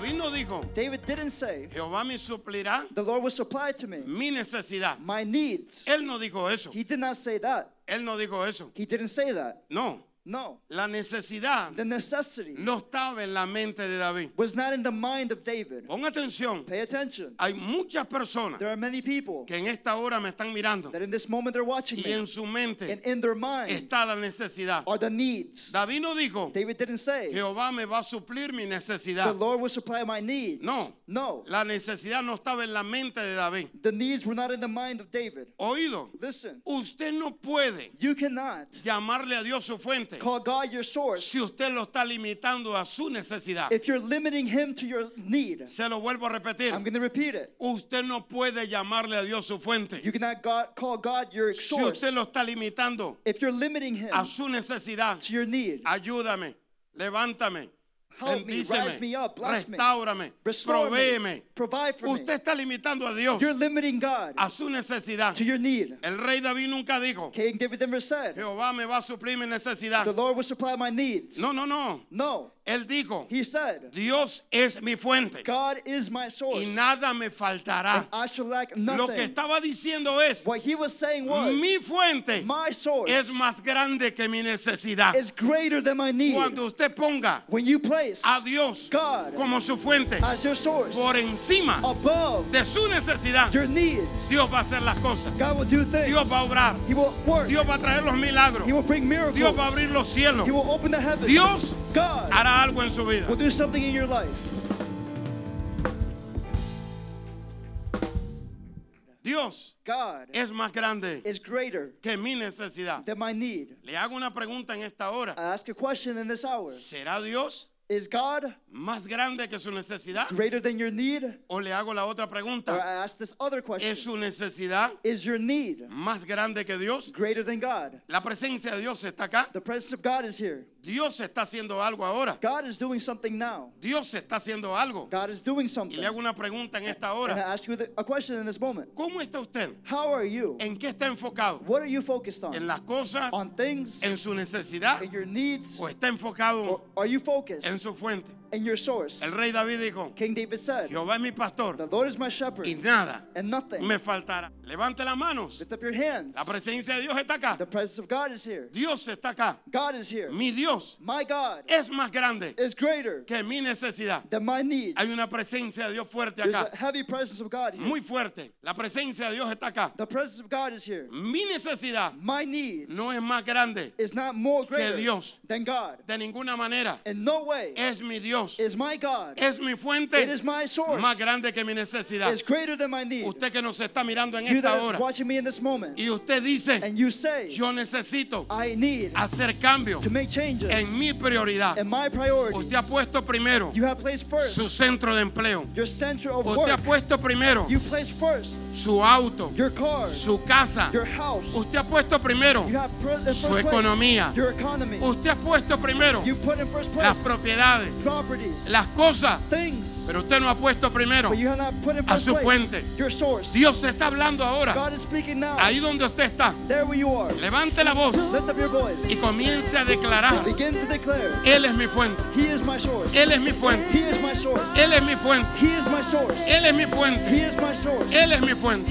David no dijo, David didn't say, Jehová me suplirá The Lord will supply to me mi necesidad. my needs. Él no dijo eso. He did not say that. Él no dijo eso. He didn't say that. No, No. la necesidad The necessity no estaba en la mente de David. was not in the mind of David. Pon atención, Pay attention. hay muchas personas There are many people que en esta hora me están mirando that in this moment they're watching y me, en su and mente in their mind está la necesidad. are the needs. David no dijo, David didn't say, Jehová me va a suplir mi The necesidad. Lord will supply my needs. No. No. La necesidad no estaba en la mente de David. The needs were not in the mind of David. Oído, Listen, usted no puede you cannot llamarle a Dios su fuente call God your source si usted lo está limitando a su necesidad. if you're limiting Him to your need. Se lo vuelvo a repetir. I'm going to repeat it. Usted no puede llamarle a Dios su fuente. You cannot God, call God your Si source usted lo está limitando if you're limiting Him a su necesidad, to your need. ayúdame, levántame, bendíceme, me up, bless me, restáurame, Restore me, provéeme. provide for me. Usted está limitando a Dios a su necesidad. to your need. El rey David nunca dijo, King David never said, Jehová me va a suplir mi necesidad. The Lord will supply my needs. No, no, no. Él dijo, He said, Dios es mi fuente God is my source. y nada me faltará. I shall lack Lo que nothing. estaba diciendo es, What he was saying was, mi fuente my source es más grande que mi necesidad. is greater than my need. Cuando usted ponga When you place a Dios God como su fuente as your source por encima above de su necesidad, your needs, Dios va a hacer las cosas. God will do things. Dios va a obrar. He will work. Dios va a traer los milagros. He will bring miracles. Dios va a abrir los cielos. He will open the heavens. Dios God hará algo en su vida. will do something in your life. Dios God es más grande is greater que mi necesidad. than my need. Le hago una pregunta en esta hora. I ask a question in this hour. ¿Será Dios Is God más grande que su necesidad? greater than your need? O le hago la otra Or pregunta. I ask this other question. ¿Es su necesidad Is your need más grande que Dios? greater than God? La presencia de Dios está acá. The presence of God is here. Dios está haciendo algo ahora. God is doing something now. Dios está haciendo algo. God is doing Y something. le hago una pregunta en esta And I hora. ask you a question in this moment. ¿Cómo está usted? How are you? ¿En qué está enfocado? What are you focused ¿En on? las cosas? On things? ¿En su necesidad? In your needs? ¿O está enfocado Or are you focused en su fuente? In your source? El rey David dijo, King David said, Jehová es mi The pastor Lord is my shepherd, y nada and nothing. me faltará. Levante las manos. Lift up your hands. La presencia de Dios está acá. The presence of God is here. Dios está acá. God is here. Mi Dios My God es más grande is greater que mi necesidad. than my needs. Hay una presencia de Dios fuerte There's acá. a heavy presence of God here. Muy fuerte. La presencia de Dios está acá. The presence of God is here. Mi necesidad My needs no es más grande is not more greater Dios. than God. de ninguna manera. In no way Es mi Dios. Is my God. Es mi It fuente is my source. más grande que mi necesidad. Is greater than my need. Usted que nos está mirando en You esta hora watching me in this moment, y usted dice, and you say, yo necesito I need hacer cambios to make changes en mi prioridad. in my priority. Usted ha puesto primero You have placed first su centro de empleo. your center of Usted ha work. puesto primero You place first su auto, your car, su casa. your house. Usted ha puesto primero You have in su first economía. your economy. Usted ha puesto primero You put in first las place propiedades, properties, las cosas, things, pero usted no ha puesto primero. a su fuente. Dios se está hablando ahora. Ahí donde usted está, levante la voz y comience a declarar, Begin to declare, Él es mi fuente, He is my source. Él es mi fuente, He is my source. Él es mi fuente, He is my source. Él es mi fuente, He is my source. Él es mi fuente.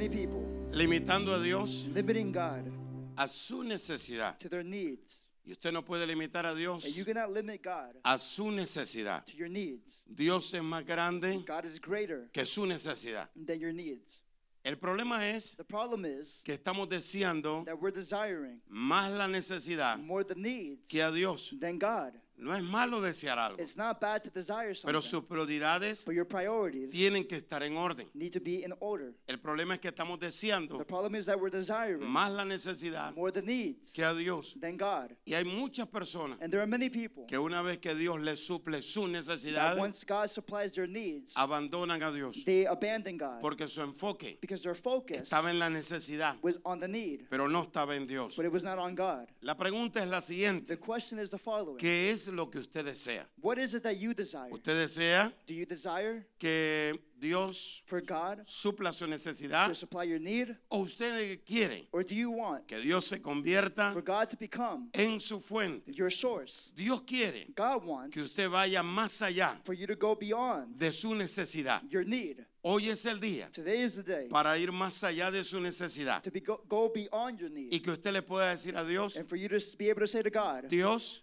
Many people limitando a Dios limiting God a su necesidad. to their needs. Y usted no puede limitar a Dios And you cannot limit God a su necesidad. to your needs. Dios es más grande God is greater que su necesidad. than your needs. El problema es The problem is que estamos deseando that we're desiring más la necesidad more the needs que a Dios. than God. No es malo desear algo, It's not bad to desire pero something, sus prioridades but your priorities tienen que estar en orden. need to be in order. El problema es que estamos deseando The problem is that we're desiring más la necesidad more the needs que a Dios. than God. Y hay muchas personas And there are many people que una vez que Dios les suple sus that necesidades, once God supplies their needs, abandonan a Dios. they abandon God Porque su enfoque because their focus estaba en la necesidad, was on the need, pero no estaba en Dios. but it was not on God. La pregunta es la The siguiente. question is the following ¿Qué es lo que usted desea? What is it that you desire? ¿Usted desea Do you desire que Dios for God supla su to necesidad? supply your need? ¿O usted quiere Or do you want que Dios se convierta for God to become en su fuente? your source? Dios quiere God wants que usted vaya más allá for you to go beyond de su necesidad. your need. Hoy es el día Today is the day para ir más allá de su necesidad to be, go, go beyond your need. y que usted le pueda decir a Dios, And for you to be able to say to God, Dios,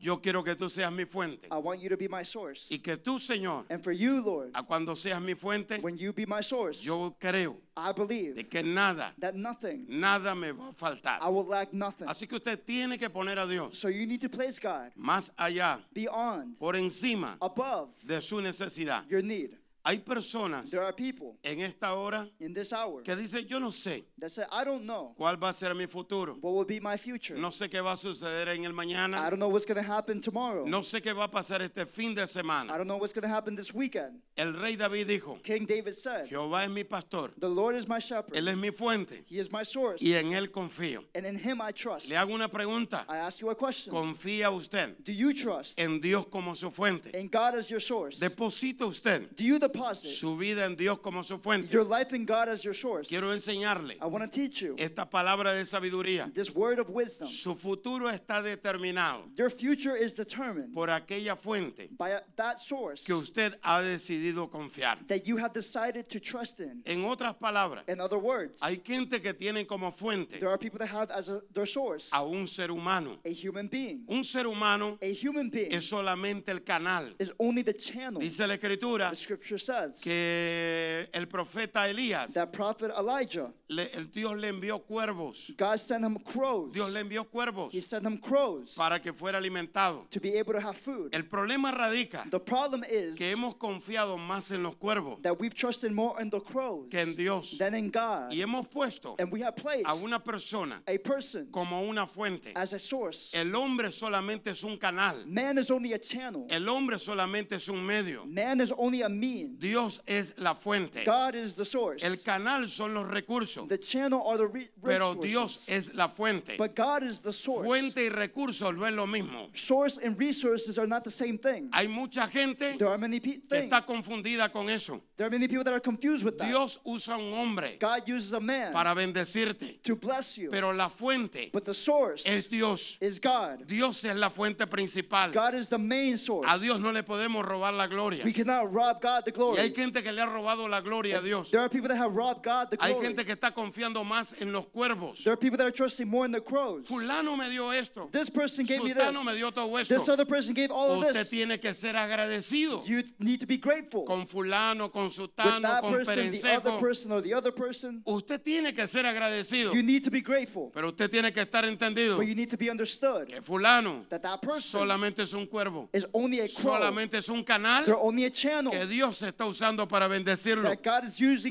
yo quiero que tú seas mi fuente I want you to be my source. y que tú, Señor, And for you, Lord, a cuando seas mi fuente, when you be my source, yo creo I believe de que nada, that nothing, nada me va a faltar. I will lack nothing. Así que usted tiene que poner a Dios So you need to place God más allá, beyond, por encima above de su necesidad. your need. Hay personas There are people en esta hora in this hour que dicen, yo no sé that say, I don't know cuál va a ser mi futuro. what will be my future. No sé qué va a suceder en el I mañana. don't know what's going to happen tomorrow. No sé qué va a pasar este fin de I semana. don't know what's going to happen this weekend. El rey David dijo, King David said, Jehová es mi pastor, The Lord is my shepherd. Él es mi fuente He is my source. y en Él confío. And in him I trust. Le hago una pregunta. I ask you a question. ¿Confía usted Do you trust en Dios como su fuente? in God as your source? ¿Deposita usted Do you deposit su vida en Dios como su fuente? your life in God as your source? Quiero enseñarle I want to teach you esta palabra de sabiduría. this word of wisdom. Su futuro está determinado Your future is determined por aquella fuente by a- that source que usted ha decidido confiar. that you have decided to trust in. En otras palabras, In other words, hay gente que tiene como fuente there are people that have as a, their source a un ser humano. a human being. Un ser humano A human being es solamente el canal. is only the channel. Dice la escritura The scripture says que el profeta Elías, that prophet Elijah, le- el Dios le envió cuervos. God sent him crows. Dios le envió cuervos He sent him crows para que fuera alimentado. to be able to have food. El problema radica The problem is que hemos confiado más en los cuervos that we've trusted more in the crows que en Dios. than in God. Y hemos puesto And we have placed a una persona a person como una fuente. as a source. El hombre solamente es un canal. Man is only a channel. El hombre solamente es un medio. Man is only a mean. Dios es la fuente. God is the source. El canal son los recursos. The channel are the re- Pero. Dios es la fuente. But God is the source. Fuente y recursos no es lo mismo. Source and resources are not the same thing. Hay mucha gente There are many que está confundida con eso. There are many people that are confused with that. Dios usa un hombre God uses a man para bendecirte. to bless you. Pero la fuente But the source es Dios. is God. Dios es la fuente principal. God is the main source. A Dios no le podemos robar la gloria. We cannot rob God the Y glory. hay gente que le ha robado la gloria a Dios. There are people that have robbed God the Hay gente que está confiando más en los cuervos. There are people that are trusting more in the crows. Fulano me dio esto. This person gave me this. Me dio todo This esto. other person gave all of Usted this. tiene que ser agradecido You need to be grateful con fulano, con with that con person, the other perencejo. person, or the other person. Usted tiene que ser agradecido. You need to be grateful, Pero usted tiene que estar entendido but you need to be understood que fulano that that person solamente es un cuervo. is only a crow. Solamente es un canal They're only a channel que Dios está usando para bendecirlo.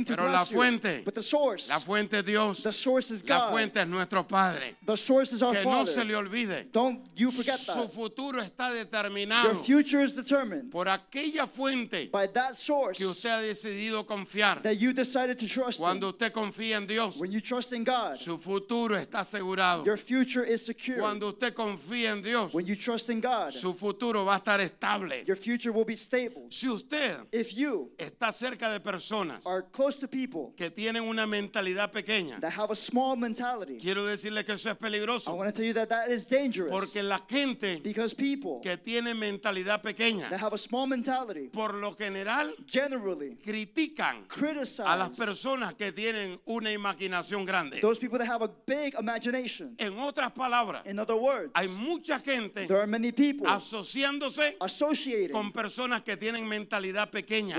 Pero la fuente, But the source, La fuente es Dios. the source is La fuente es nuestro Padre. The source is our Que no se le olvide. Don't you forget Su futuro está Your determinado future is determined por aquella fuente by that source que usted ha decidido confiar. that you decided to trust in. Cuando usted confía en Dios, When you trust in God, su futuro está asegurado. your future is secure. Cuando usted confía en Dios, When you trust in God, su futuro va a estar estable. your future will be stable. Si usted you está cerca de personas are close to people que tienen una mentalidad pequeña, that have a small mentality, quiero decirle que eso es I peligroso. want to tell you that that is dangerous. Porque la gente Because people que tiene mentalidad pequeña, that have a small mentality por lo general, generally critican criticize a las personas que tienen una imaginación grande. those people that have a big imagination. En otras palabras, In other words, hay mucha gente there are many people asociándose associated con personas que tienen mentalidad pequeña,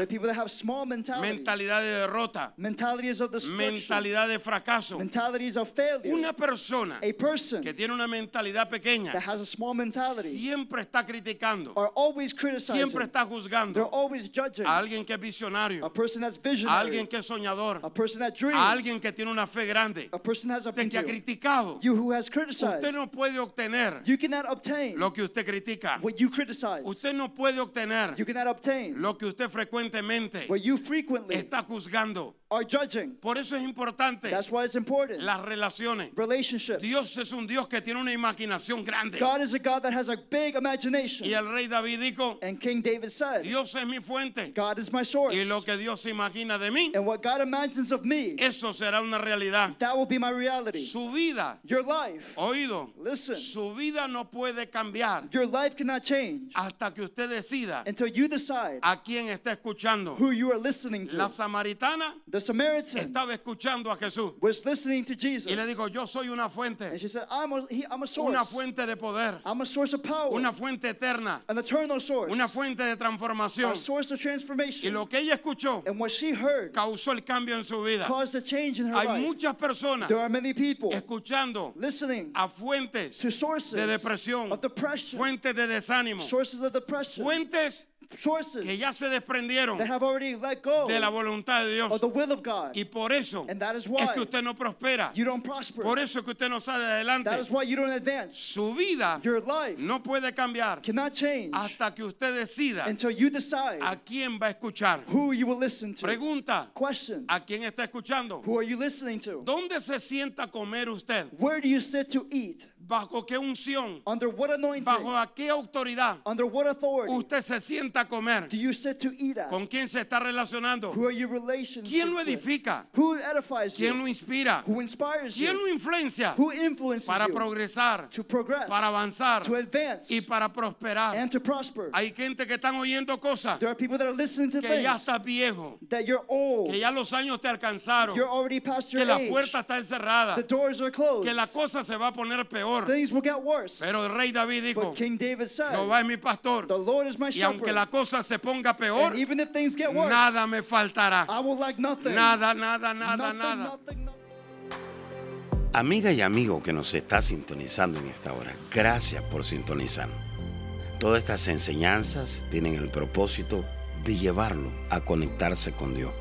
mentalidad de derrota, mentalities of destruction, mentalidad de fracaso. mentalities of failure. Una persona a person que tiene una mentalidad pequeña that has a small mentality siempre está criticando, are always criticizing. siempre está They're juzgando always judging a alguien que es visionario, a person that's a visionary, alguien que es soñador, a person that dreams, a alguien que tiene una fe grande, a person has a de que ha criticado. You who has criticized, Usted no puede obtener you cannot obtain lo que usted critica. what you criticize. Usted no puede obtener You cannot obtain lo que usted frecuentemente what you frequently está juzgando. Are judging. Por eso es importante That's why it's important. las relaciones. Relationships. Dios es un Dios que tiene una imaginación grande. God is a God that has a big imagination. Y el rey David dijo, And King David said, Dios es mi fuente. God is my source. Y lo que Dios imagina de mí, And what God imagines of me, eso será una realidad. that will be my reality. Su vida, Your life, oído, listen, su vida no puede cambiar your life cannot change hasta que usted decida until you decide a quién está escuchando. who you are listening La to. samaritana The Samaritan estaba escuchando a Jesús was listening to y Jesus. le dijo, yo soy una fuente, And she said, I'm a, he, I'm a source. una fuente de poder, I'm a source of power. una fuente eterna, an eternal source. una fuente de transformación. a source of Y transformation. lo que ella escuchó and what she heard causó el cambio en su vida. caused a change in her Hay life. muchas personas There are many people escuchando listening a fuentes to sources de depresión, of depression, fuentes de desánimo, sources of depression, fuentes sources que ya se desprendieron that have already let go de la voluntad de Dios. of the will of God. Y por eso And that is why es que usted no prospera. you don't prosper. Por eso es que usted no sale adelante. that is why you don't advance. Su vida Your life no puede cambiar cannot change hasta que usted decida until you decide a quién va a escuchar. who you will listen to. Pregunta, Question ¿a quién está escuchando? Who are you listening to? ¿Dónde se sienta a comer usted? Where do you sit to eat? ¿Bajo qué unción? Under what anointing? ¿Bajo qué autoridad Under what authority usted se sienta a comer? do you sit to eat at? ¿Con quién se está relacionando? Who are your relations? ¿Quién lo with? edifica? Who edifies ¿Quién you? lo inspira? Who inspires ¿Quién you? lo influencia Who influences para you progresar, to progress, para avanzar to advance, y para prosperar? and to prosper? Hay gente que están oyendo cosas There are people that are listening to que ya things está viejo, that you're old, que ya los años te alcanzaron, you're already past your que la age, puerta está encerrada, the doors are closed, que la cosa se va a poner peor. Things will get worse. Pero el rey David dijo, But King David said, Jehová es mi pastor The Lord is my y aunque shepherd, la cosa se ponga peor, and even if things get worse, nada me faltará. I will lack nothing. Nada, nada, nada, nothing, nada. nothing, nothing. Amiga y amigo que nos está sintonizando en esta hora, gracias por sintonizar. Todas estas enseñanzas tienen el propósito de llevarlo a conectarse con Dios.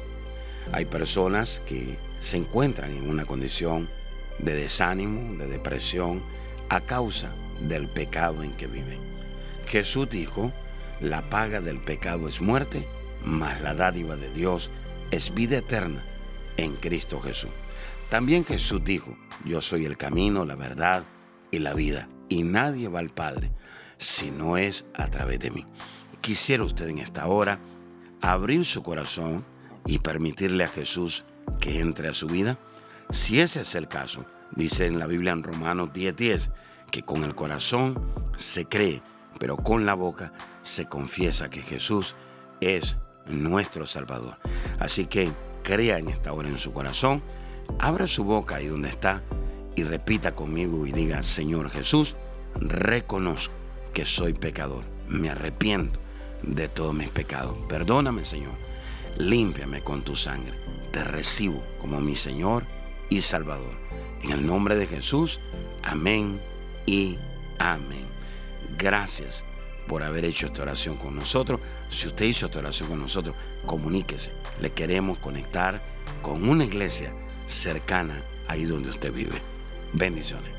Hay personas que se encuentran en una condición de desánimo, de depresión, a causa del pecado en que viven. Jesús dijo, la paga del pecado es muerte, mas la dádiva de Dios es vida eterna en Cristo Jesús. También Jesús dijo, yo soy el camino, la verdad y la vida, y nadie va al Padre si no es a través de mí. Quisiera usted en esta hora abrir su corazón y permitirle a Jesús que entre a su vida. Si ese es el caso, dice en la Biblia en Romanos 10:10, que con el corazón se cree, pero con la boca se confiesa que Jesús es nuestro Salvador. Así que crea en esta hora en su corazón, abra su boca ahí donde está y repita conmigo y diga, Señor Jesús, reconozco que soy pecador, me arrepiento de todos mis pecados. Perdóname, Señor, límpiame con tu sangre, te recibo como mi Señor y Salvador. En el nombre de Jesús, amén y amén. Gracias por haber hecho esta oración con nosotros. Si usted hizo esta oración con nosotros, comuníquese. Le queremos conectar con una iglesia cercana ahí donde usted vive. Bendiciones.